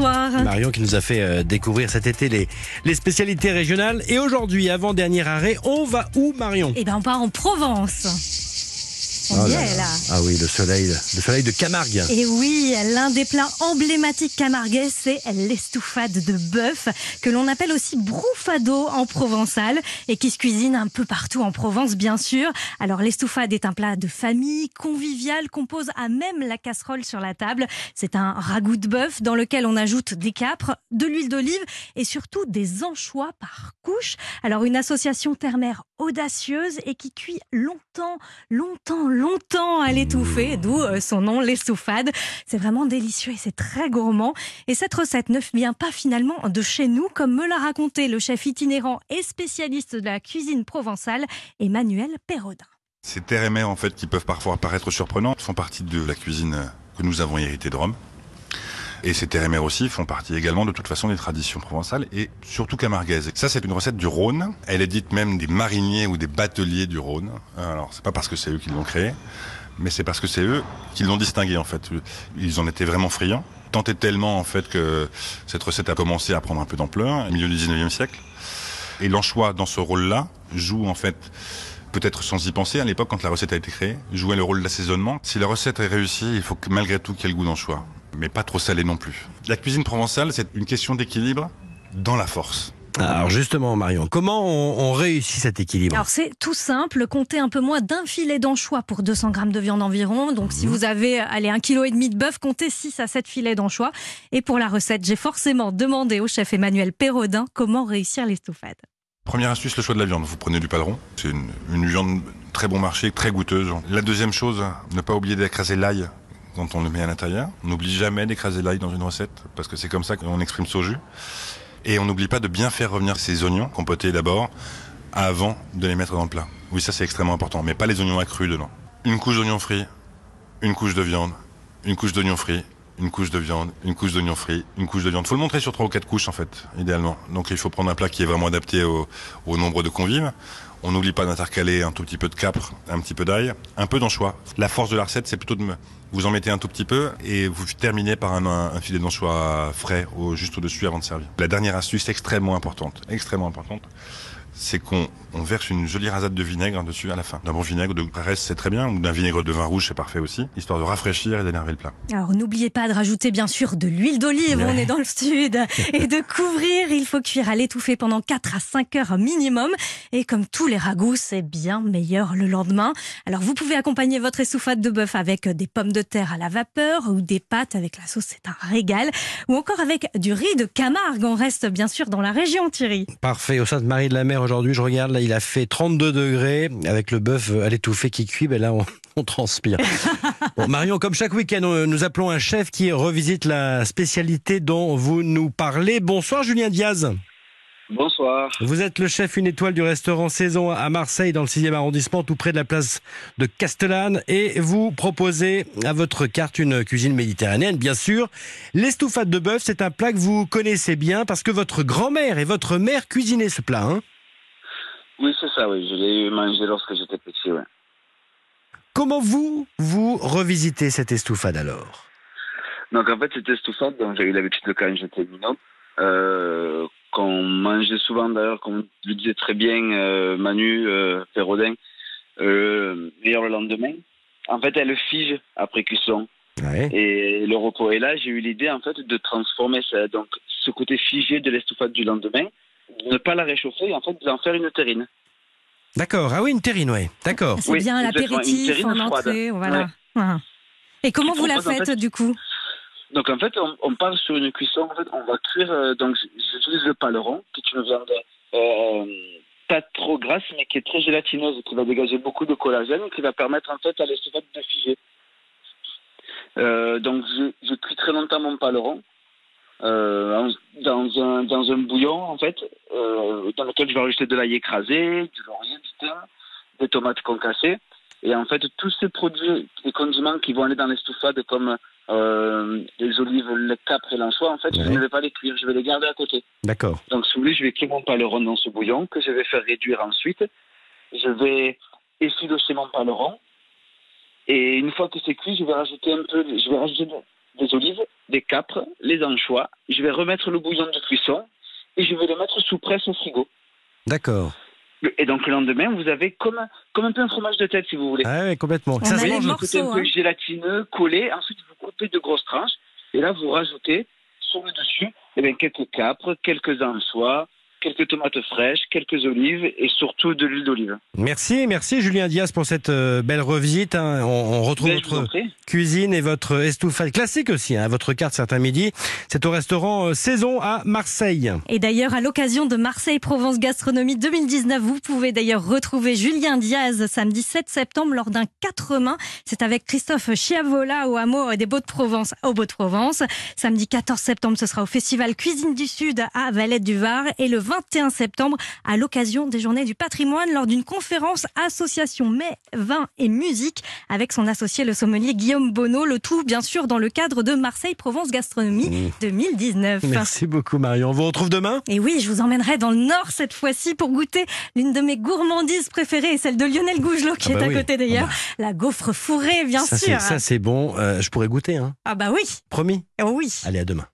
bonsoir. Marion qui nous a fait euh, découvrir cet été les, les spécialités régionales. Et aujourd'hui, avant dernier arrêt, on va où Marion? Eh ben, on part en Provence. On Oh y là est là. là. Ah oui, le soleil, le soleil de Camargue. Et oui, l'un des plats emblématiques camarguais, c'est l'estouffade de bœuf, que l'on appelle aussi broufado en provençal, et qui se cuisine un peu partout en Provence, bien sûr. Alors, l'estouffade est un plat de famille, convivial, qu'on pose à même la casserole sur la table. C'est un ragoût de bœuf dans lequel on ajoute des capres, de l'huile d'olive et surtout des anchois par couche. Alors, une association terre-mer audacieuse et qui cuit longtemps, longtemps, longtemps à l'étouffer, d'où euh, son nom, l'estouffade. C'est vraiment délicieux et c'est très gourmand. Et cette recette ne vient pas finalement de chez nous, comme me l'a raconté le chef itinérant et spécialiste de la cuisine provençale, Emmanuel Perrodin. Ces terres et mers, en fait, qui peuvent parfois paraître surprenantes, font partie de la cuisine que nous avons héritée de Rome. Et ces mers aussi font partie également de toute façon des traditions provençales et surtout camarguaises. Ça, c'est une recette du Rhône. Elle est dite même des mariniers ou des bateliers du Rhône. Alors, c'est pas parce que c'est eux qui l'ont créée, mais c'est parce que c'est eux qui l'ont distinguée, en fait. Ils en étaient vraiment friands. Tant et tellement, en fait, que cette recette a commencé à prendre un peu d'ampleur au milieu du 19e siècle. Et l'anchois, dans ce rôle-là, joue, en fait, peut-être sans y penser, à l'époque, quand la recette a été créée, jouait le rôle d'assaisonnement. Si la recette est réussie, il faut que, malgré tout qu'il y ait le goût d'anchois. Mais pas trop salé non plus. La cuisine provençale, c'est une question d'équilibre dans la force. Alors justement, Marion, comment on, on réussit cet équilibre? Alors c'est tout simple, comptez un peu moins d'un filet d'anchois pour 200 grammes de viande environ. Donc si vous avez allez, un kilo et demi de bœuf, comptez 6 à 7 filets d'anchois. Et pour la recette, j'ai forcément demandé au chef Emmanuel Perrodin comment réussir l'estouffade. Première astuce, le choix de la viande. Vous prenez du paleron. C'est une, viande très bon marché, très goûteuse. La deuxième chose, ne pas oublier d'écraser l'ail quand on le met à l'intérieur. On n'oublie jamais d'écraser l'ail dans une recette, parce que c'est comme ça qu'on exprime son jus. Et on n'oublie pas de bien faire revenir ces oignons compotés d'abord, avant de les mettre dans le plat. Oui, ça c'est extrêmement important, mais pas les oignons accrus dedans. Une couche d'oignons frits, une couche de viande, une couche d'oignons frits, une couche de viande, une couche d'oignons frits, une couche de viande. Faut le montrer sur trois ou quatre couches en fait, idéalement. Donc il faut prendre un plat qui est vraiment adapté au nombre de convives. On n'oublie pas d'intercaler un tout petit peu de capre, un petit peu d'ail, un peu d'anchois. La force de la recette, c'est plutôt de me... vous en mettez un tout petit peu et vous terminez par un, filet d'anchois frais au, juste au-dessus avant de servir. La dernière astuce extrêmement importante, extrêmement importante, c'est qu'on on verse une jolie rasade de vinaigre dessus à la fin. D'un bon vinaigre de Brest, c'est très bien, ou d'un vinaigre de vin rouge, c'est parfait aussi, histoire de rafraîchir et d'énerver le plat. Alors n'oubliez pas de rajouter bien sûr de l'huile d'olive, on est dans le sud, et de couvrir, il faut cuire à l'étouffée pendant 4 à 5 heures minimum. Et comme tous ragoûts, c'est bien meilleur le lendemain. Alors vous pouvez accompagner votre estouffade de bœuf avec des pommes de terre à la vapeur ou des pâtes avec la sauce, c'est un régal. Ou encore avec du riz de Camargue, on reste bien sûr dans la région Thierry. Parfait, au Sainte-Marie de la Mer aujourd'hui, je regarde, là il a fait 32 degrés avec le bœuf à l'étouffée qui cuit, ben là on, on transpire. Bon, Marion, comme chaque week-end, euh, nous appelons un chef qui revisite la spécialité dont vous nous parlez. Bonsoir Julien Diaz. Bonsoir. Vous êtes le chef une étoile du restaurant Saison à Marseille dans le 6e arrondissement, tout près de la place de Castellane. Et vous proposez à votre carte une cuisine méditerranéenne, bien sûr. L'estouffade de bœuf, c'est un plat que vous connaissez bien parce que votre grand-mère et votre mère cuisinaient ce plat. Hein Oui, c'est ça, oui. Je l'ai mangé lorsque j'étais petit, ouais. Comment vous, vous revisitez cette estouffade alors? Donc, en fait, c'était estouffade, eu l'habitude de quand j'étais minot. Euh, qu'on mangeait souvent, d'ailleurs, comme le disait très bien euh, Manu euh, Perrodin, euh, meilleur le lendemain. En fait, elle fige après cuisson. ouais. Et le repos est là. J'ai eu l'idée, en fait, de transformer ça, donc, ce côté figé de l'estouffade du lendemain, de ne pas la réchauffer et en fait d'en faire une terrine. D'accord, ah oui, une terrine, ouais. D'accord. C'est Oui, bien l'apéritif en entrée, voilà. Ah. Et comment vous la en faites fait, du coup? Donc en fait, on, on sur une cuisson. En fait, on va cuire. euh, donc j'utilise le paleron, qui est une viande euh, pas trop grasse, mais qui est très gélatineuse, qui va dégager beaucoup de collagène, qui va permettre en fait à l'estouffade de figer. Euh, donc je, je cuis très longtemps mon paleron euh, en- dans un dans un bouillon en fait, euh, dans lequel je vais rajouter de l'ail écrasé, du laurier, du thym, des tomates concassées. Et en fait, tous ces produits et condiments qui vont aller dans l'estouffade, comme euh, les olives, le capre et l'anchois, en fait, je ne vais pas les cuire, je vais les garder à côté. D'accord. Donc, si vous voulez, je vais cuire mon paleron dans ce bouillon que je vais faire réduire ensuite. Je vais effilocher mon paleron. Et une fois que c'est cuit, je vais rajouter un peu, je vais rajouter de, des olives, des capres, les anchois. Je vais remettre le bouillon de cuisson et je vais le mettre sous presse au frigo. D'accord. Et donc le lendemain, vous avez comme un, comme un peu un fromage de tête, si vous voulez. Ah ouais, complètement. On Ça a se mange. morceaux. Un peu hein. gélatineux, collé. Ensuite, vous coupez de grosses tranches. Et là, vous rajoutez sur le dessus eh bien, quelques capres, quelques anchois, quelques tomates fraîches, quelques olives et surtout de l'huile d'olive. Merci, merci Julien Diaz pour cette euh, belle revisite. hein. On, on retrouve Ben, votre cuisine et votre estouffade classique aussi, hein, votre carte certains midi. C'est au restaurant euh, Saison à Marseille. Et d'ailleurs, à l'occasion de Marseille-Provence Gastronomie 2019, vous pouvez d'ailleurs retrouver Julien Diaz samedi 7 septembre lors d'un quatre mains. C'est avec Christophe Chiavola au hameau des Beaux-de-Provence, au Beaux-de-Provence. Samedi 14 septembre, ce sera au Festival Cuisine du Sud à Valette du Var. Et le 21 septembre, à l'occasion des Journées du patrimoine, lors d'une conférence association mets, vin et musique avec son associé le sommelier Guillaume Bonneau. Le tout, bien sûr, dans le cadre de Marseille-Provence Gastronomie Mmh. 2019. Merci beaucoup Marion. On vous retrouve demain? Et oui, je vous emmènerai dans le Nord cette fois-ci pour goûter l'une de mes gourmandises préférées, celle de Lionel Gougelot qui Ah bah est à oui. côté d'ailleurs. La gaufre fourrée, bien Ça, sûr. Ça c'est bon. Euh, je pourrais goûter, hein. Ah bah oui, Promis? oh oui. Allez, à demain.